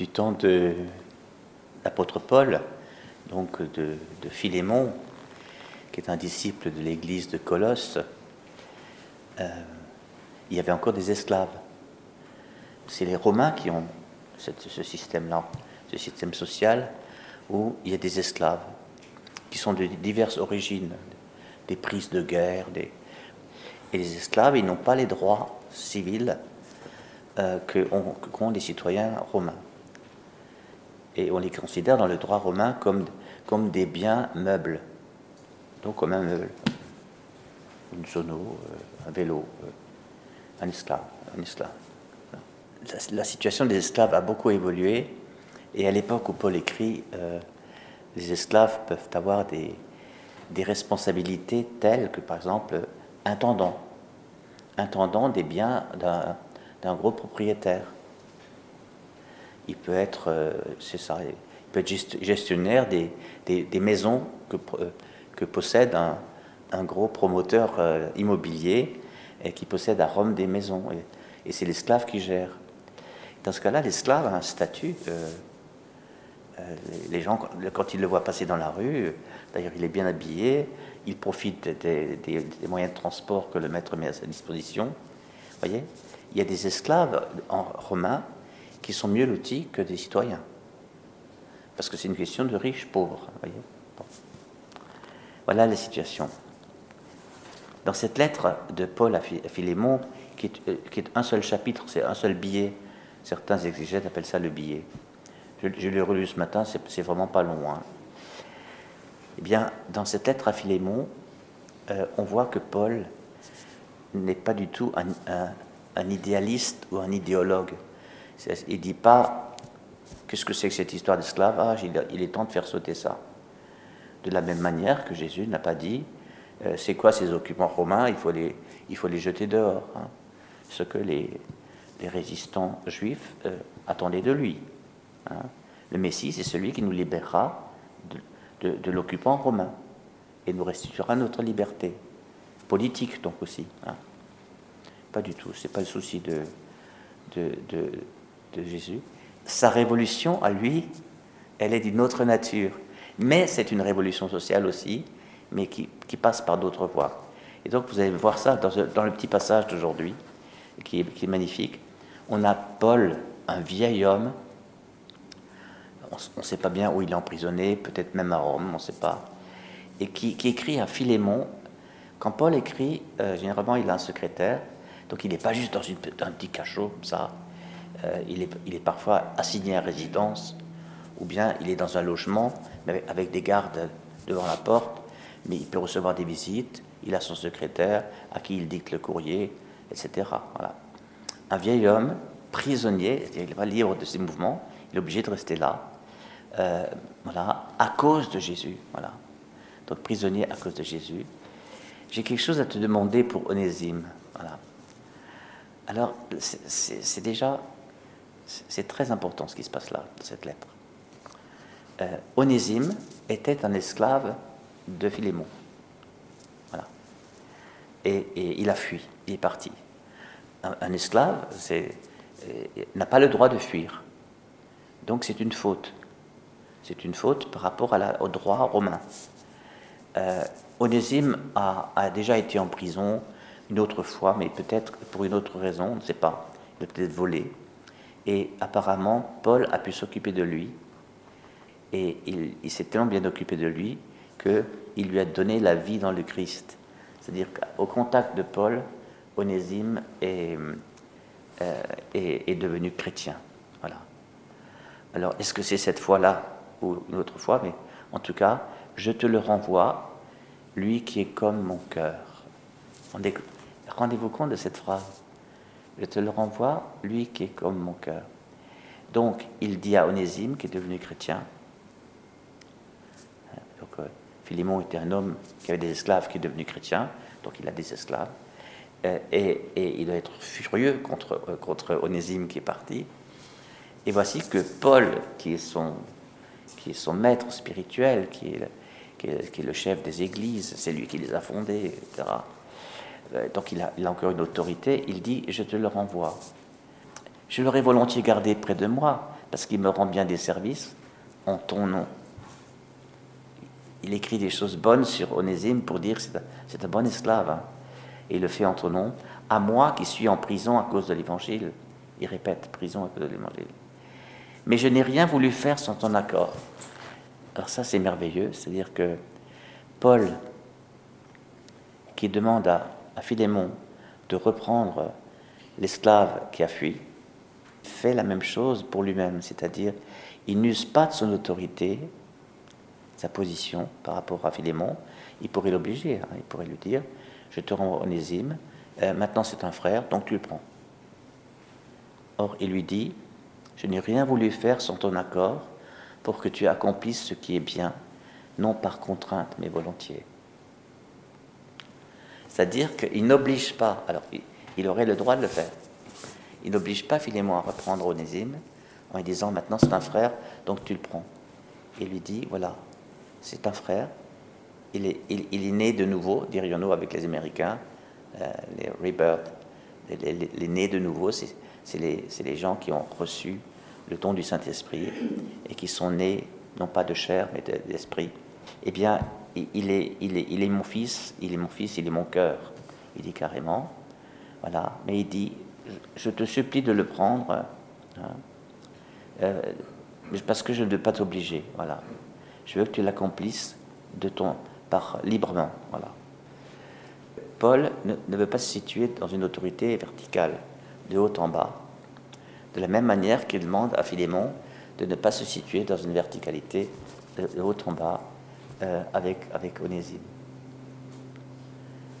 du temps de l'apôtre Paul, donc de, Philémon, qui est un disciple de l'église de Colosse, euh, il y avait encore des esclaves. C'est les Romains qui ont ce système-là, ce système social où il y a des esclaves qui sont de diverses origines, des prises de guerre, et les esclaves, ils n'ont pas les droits civils euh, qu'ont les citoyens romains. Et on les considère dans le droit romain comme, comme des biens meubles, donc comme un meuble, une sono, euh, un vélo, euh, un esclave, un esclave. La, situation des esclaves a beaucoup évolué, et à l'époque où Paul écrit, les esclaves peuvent avoir des, des responsabilités telles que, par exemple, intendant, intendant des biens d'un gros propriétaire. Il peut être, euh, c'est ça, il peut être gestionnaire des, des, maisons que, euh, que possède un, un, gros promoteur euh, immobilier et qui possède à Rome des maisons. Et, et c'est l'esclave qui gère. Dans ce cas-là, l'esclave a un statut les gens, quand ils le voient passer dans la rue, d'ailleurs il est bien habillé, il profite des, moyens de transport que le maître met à sa disposition. Voyez Il y a des esclaves en romains qui sont mieux lotis que des citoyens. Parce que c'est une question de riches, pauvres. Voyez Voilà la situation. Dans cette lettre de Paul à Philémon, qui est, euh, qui est un seul chapitre, c'est un seul billet, certains exégètes appellent ça le billet. Je, l'ai relu ce matin, c'est vraiment pas long. Hein. Eh bien, dans cette lettre à Philémon, euh, on voit que Paul n'est pas du tout un, idéaliste ou un idéologue. Il ne dit pas qu'est-ce que c'est que cette histoire d'esclavage, il, est temps de faire sauter ça. De la même manière que Jésus n'a pas dit euh, c'est quoi ces occupants romains, il faut les, il faut les jeter dehors. Hein. Ce que les, résistants juifs euh, attendaient de lui. Hein. Le Messie, c'est celui qui nous libérera de, l'occupant romain et nous restituera notre liberté politique donc aussi. Hein. Pas du tout, c'est pas le souci de, de, Jésus. Sa révolution à lui, elle est d'une autre nature, mais c'est une révolution sociale aussi, mais qui, passe par d'autres voies. Et donc vous allez voir ça dans, dans le petit passage d'aujourd'hui, qui est magnifique. On a Paul, un vieil homme, on ne sait pas bien où il est emprisonné, peut-être même à Rome, on ne sait pas, et qui, écrit à Philémon. Quand Paul écrit, euh, généralement il a un secrétaire, donc il n'est pas juste dans un petit cachot ça, il, est, il, est, parfois assigné à résidence, ou bien il est dans un logement avec, des gardes devant la porte, mais il peut recevoir des visites, il a son secrétaire à qui il dicte le courrier, etc. Voilà. Un vieil homme, prisonnier, il n'est pas libre de ses mouvements, il est obligé de rester là. Euh, voilà, à cause de Jésus. Voilà. Donc prisonnier à cause de Jésus. J'ai quelque chose à te demander pour Onésime. Voilà. Alors, c'est déjà, c'est très important ce qui se passe là, dans cette lettre. Euh, Onésime était un esclave de Philémon. Voilà. Et, il a fui, il est parti. Un, esclave euh, n'a pas le droit de fuir. Donc c'est une faute. C'est une faute par rapport au droit romain. Euh, Onésime a, déjà été en prison une autre fois, mais peut-être pour une autre raison, on ne sait pas. Il a peut-être volé. Et apparemment, Paul a pu s'occuper de lui. Et il, s'est tellement bien occupé de lui qu'il lui a donné la vie dans le Christ. C'est-à-dire qu'au contact de Paul, Onésime est, euh, est, est devenu chrétien. Voilà. Alors, est-ce que c'est cette fois-là ou une autre fois, mais en tout cas, je te le renvoie, lui qui est comme mon cœur. Rendez-vous compte de cette phrase? Je te le renvoie, lui qui est comme mon cœur. Donc, il dit à Onésime, qui est devenu chrétien, donc, euh, Philémon était un homme qui avait des esclaves qui est devenu chrétien, donc il a des esclaves, euh, et, il doit être furieux contre, euh, contre Onésime qui est parti. Et voici que Paul, qui est son qui est son maître spirituel, qui est, qui est, le chef des églises, c'est lui qui les a fondées, etc. Euh, donc il a, encore une autorité, il dit, je te le renvoie. Je l'aurais volontiers gardé près de moi, parce qu'il me rend bien des services en ton nom. Il écrit des choses bonnes sur Onésime pour dire c'est un, un, bon esclave. Hein. Et il le fait en ton nom. À moi qui suis en prison à cause de l'évangile, il répète prison à cause de l'évangile. Mais je n'ai rien voulu faire sans ton accord. Alors ça c'est merveilleux, c'est-à-dire que Paul, qui demande à, à Philémon de reprendre l'esclave qui a fui, fait la même chose pour lui-même, c'est-à-dire il n'use pas de son autorité, sa position par rapport à Philémon, il pourrait l'obliger, hein. il pourrait lui dire, je te rends Onésime, euh, maintenant c'est un frère, donc tu le prends. Or, il lui dit, je n'ai rien voulu faire sans ton accord pour que tu accomplisses ce qui est bien, non par contrainte, mais volontiers. C'est-à-dire qu'il n'oblige pas, alors il aurait le droit de le faire, il n'oblige pas Philémon à reprendre Onésime en lui disant maintenant c'est un frère, donc tu le prends. Il lui dit voilà, c'est un frère, il est, il, est, né de nouveau, dirions-nous avec les Américains, euh, les rebirth, les, nés de nouveau, c'est les, les, gens qui ont reçu le don du Saint-Esprit et qui sont nés non pas de chair mais d'esprit. eh bien, il est, mon fils, il est mon fils, il est mon cœur. Il dit carrément, voilà. Mais il dit, je te supplie de le prendre, hein, euh, parce que je ne veux pas t'obliger. Voilà. Je veux que tu l'accomplisses de ton par librement. Voilà. Paul ne, veut pas se situer dans une autorité verticale, de haut en bas, de la même manière qu'il demande à Philémon de ne pas se situer dans une verticalité de, haut en bas euh, avec, avec Onésime.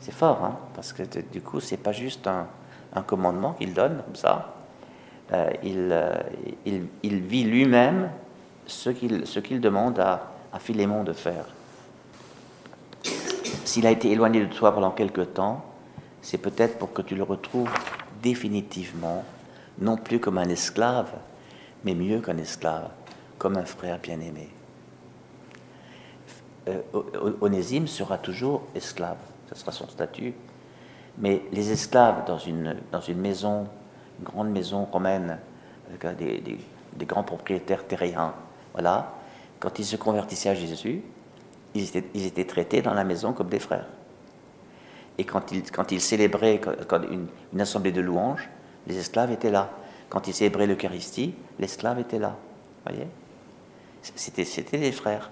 C'est fort, hein, parce que du coup, c'est pas juste un, commandement qu'il donne comme ça. Euh, euh, il, vit lui-même ce qu'il qu'il demande à, à Philémon de faire. S'il a été éloigné de toi pendant quelque temps, c'est peut-être pour que tu le retrouves définitivement, non plus comme un esclave, mais mieux qu'un esclave, comme un frère bien-aimé. Euh, Onésime sera toujours esclave, ce sera son statut, mais les esclaves dans une, dans une maison, une grande maison romaine, avec des, des, grands propriétaires terriens, voilà, quand ils se convertissaient à Jésus, ils étaient, ils étaient, traités dans la maison comme des frères. Et quand ils, quand ils célébraient une, une, assemblée de louanges, les esclaves étaient là. Quand ils célébraient l'Eucharistie, l'esclave était là. voyez? C'était des frères.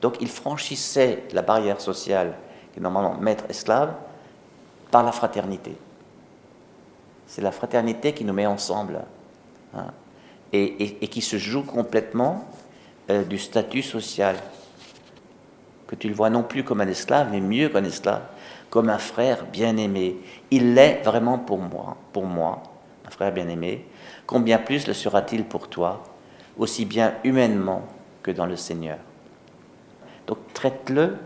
Donc ils franchissaient la barrière sociale qui est normalement maître-esclave par la fraternité. C'est la fraternité qui nous met ensemble hein, et, qui se joue complètement euh, du statut social. Que tu le vois non plus comme un esclave, mais mieux qu'un esclave, comme un frère bien-aimé. Il l'est vraiment pour moi, pour moi, un frère bien-aimé. Combien plus le sera-t-il pour toi, aussi bien humainement que dans le Seigneur? Donc traite-le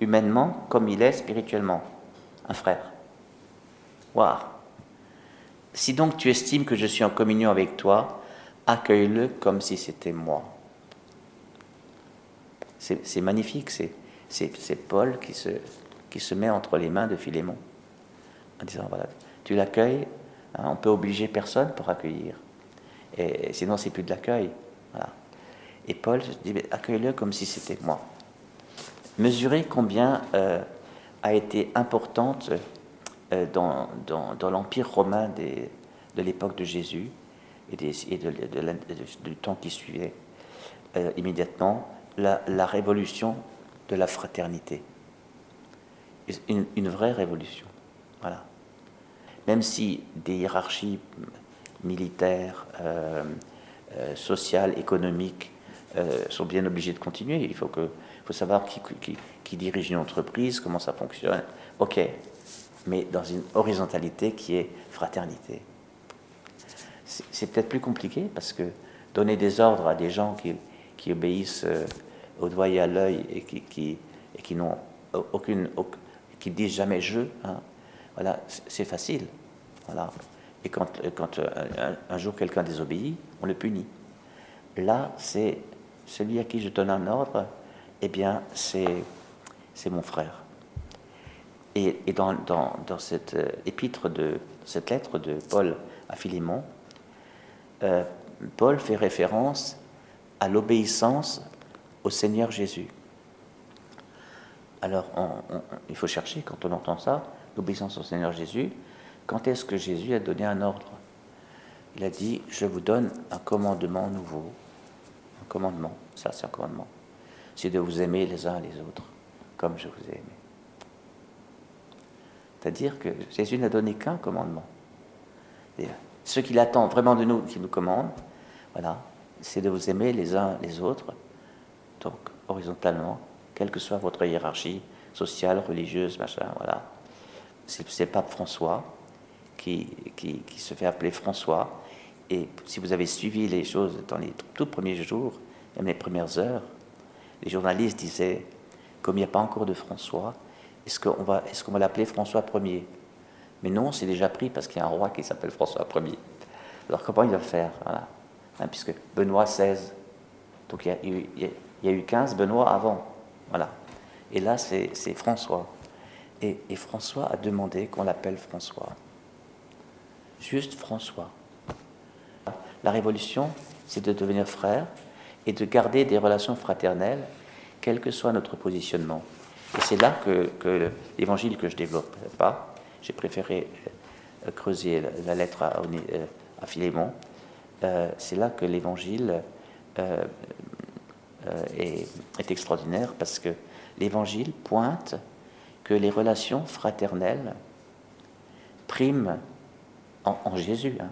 humainement comme il est spirituellement un frère. Waouh Si donc tu estimes que je suis en communion avec toi, accueille-le comme si c'était moi. C'est magnifique, c'est Paul qui se, met entre les mains de Philémon en disant voilà, tu l'accueilles, hein, on peut obliger personne pour accueillir. Et, sinon, c'est plus de l'accueil. Et Paul dit accueille-le comme si c'était moi. Mesurez combien euh, a été importante euh, dans, dans, l'Empire romain des, de l'époque de Jésus et, de, du temps qui suivait euh, immédiatement, la, la, révolution de la fraternité. Une, vraie révolution. Voilà. Même si des hiérarchies militaires, sociales, économiques sont bien obligées de continuer, il faut, que, faut savoir qui, qui, dirige une entreprise, comment ça fonctionne. Ok, mais dans une horizontalité qui est fraternité. C'est peut-être plus compliqué parce que donner des ordres à des gens qui, qui obéissent euh, au doigt et à l'œil et qui, qui, et qui n'ont aucune, qui disent jamais je, hein, voilà, c'est facile. Voilà. Et quand, quand euh, un jour quelqu'un désobéit, on le punit. Là, c'est celui à qui je donne un ordre, eh bien, c'est mon frère. Et, dans, cette euh, épître, de cette lettre de Paul à Philémon, euh, Paul fait référence à l'obéissance au Seigneur Jésus. Alors, il faut chercher quand on entend ça, l'obéissance au Seigneur Jésus. Quand est-ce que Jésus a donné un ordre? Il a dit, je vous donne un commandement nouveau. Commandement, ça c'est un commandement. C'est de vous aimer les uns les autres, comme je vous ai aimé. C'est-à-dire que Jésus n'a donné qu'un commandement. ce qu'il attend vraiment de nous, qu'il nous commande, voilà, c'est de vous aimer les uns les autres, donc horizontalement, quelle que soit votre hiérarchie sociale, religieuse, machin, voilà. C'est le pape François qui, qui, se fait appeler François. Et si vous avez suivi les choses dans les tout premiers jours, même les premières heures, les journalistes disaient, comme il n'y a pas encore de François, est-ce qu'on va, l'appeler François Ier? Mais non, c'est déjà pris parce qu'il y a un roi qui s'appelle François Ier. Alors comment il va faire? Hein, puisque Benoît XVI, donc il y, a eu, il y, a eu, 15 Benoît avant. Voilà. Et là, c'est François. Et, François a demandé qu'on l'appelle François. Juste François. La révolution, c'est de devenir frère et de garder des relations fraternelles, quel que soit notre positionnement. Et c'est là que, que l'évangile que je développe pas, j'ai préféré euh, creuser la, lettre à, euh, Philémon, euh, c'est là que l'évangile est, est, extraordinaire parce que l'évangile pointe que les relations fraternelles priment en, Jésus, hein,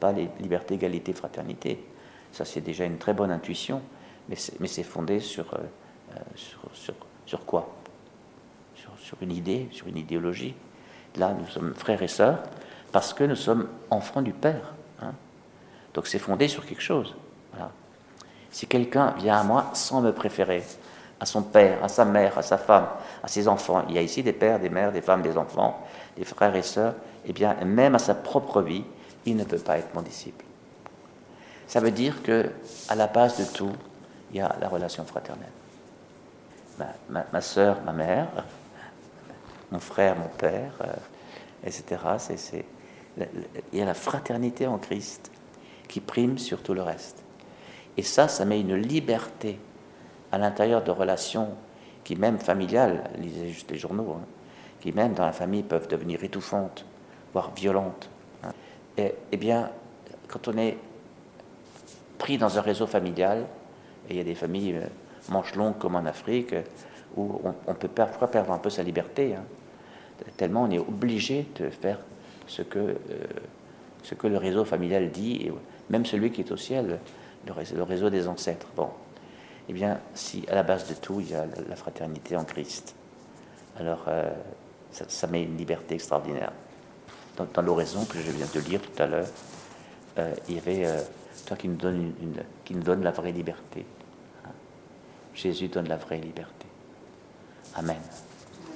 pas les libertés, égalité, fraternité. Ça, c'est déjà une très bonne intuition, mais c'est fondé sur, sur, sur sur quoi? Sur, une idée, sur une idéologie. Là, nous sommes frères et sœurs parce que nous sommes enfants du Père. Hein. Donc c'est fondé sur quelque chose. Si quelqu'un vient à moi sans me préférer, à son père, à sa mère, à sa femme, à ses enfants, il y a ici des pères, des mères, des femmes, des enfants, des frères et sœurs, eh bien, même à sa propre vie, il ne peut pas être mon disciple. Ça veut dire que à la base de tout, il y a la relation fraternelle ma, ma, soeur, ma mère, mon frère, mon père, euh, etc. Il y a la fraternité en Christ qui prime sur tout le reste. Et ça, ça met une liberté à l'intérieur de relations qui, même familiales, lisez juste les journaux, hein, qui, même dans la famille, peuvent devenir étouffantes, voire violentes. Eh bien, quand on est pris dans un réseau familial, et il y a des familles euh, manche longue comme en Afrique, où on, peut parfois perdre un peu sa liberté, hein. tellement on est obligé de faire ce que, euh, le réseau familial dit, même celui qui est au ciel, le réseau, le réseau des ancêtres. Bon, eh bien, si à la base de tout, il y a la, fraternité en Christ, alors euh, ça, met une liberté extraordinaire. Dans, l'oraison que je viens de lire tout à l'heure, euh, il y avait toi qui nous donne, une, qui nous donne la vraie liberté. Jésus donne la vraie liberté. Amen.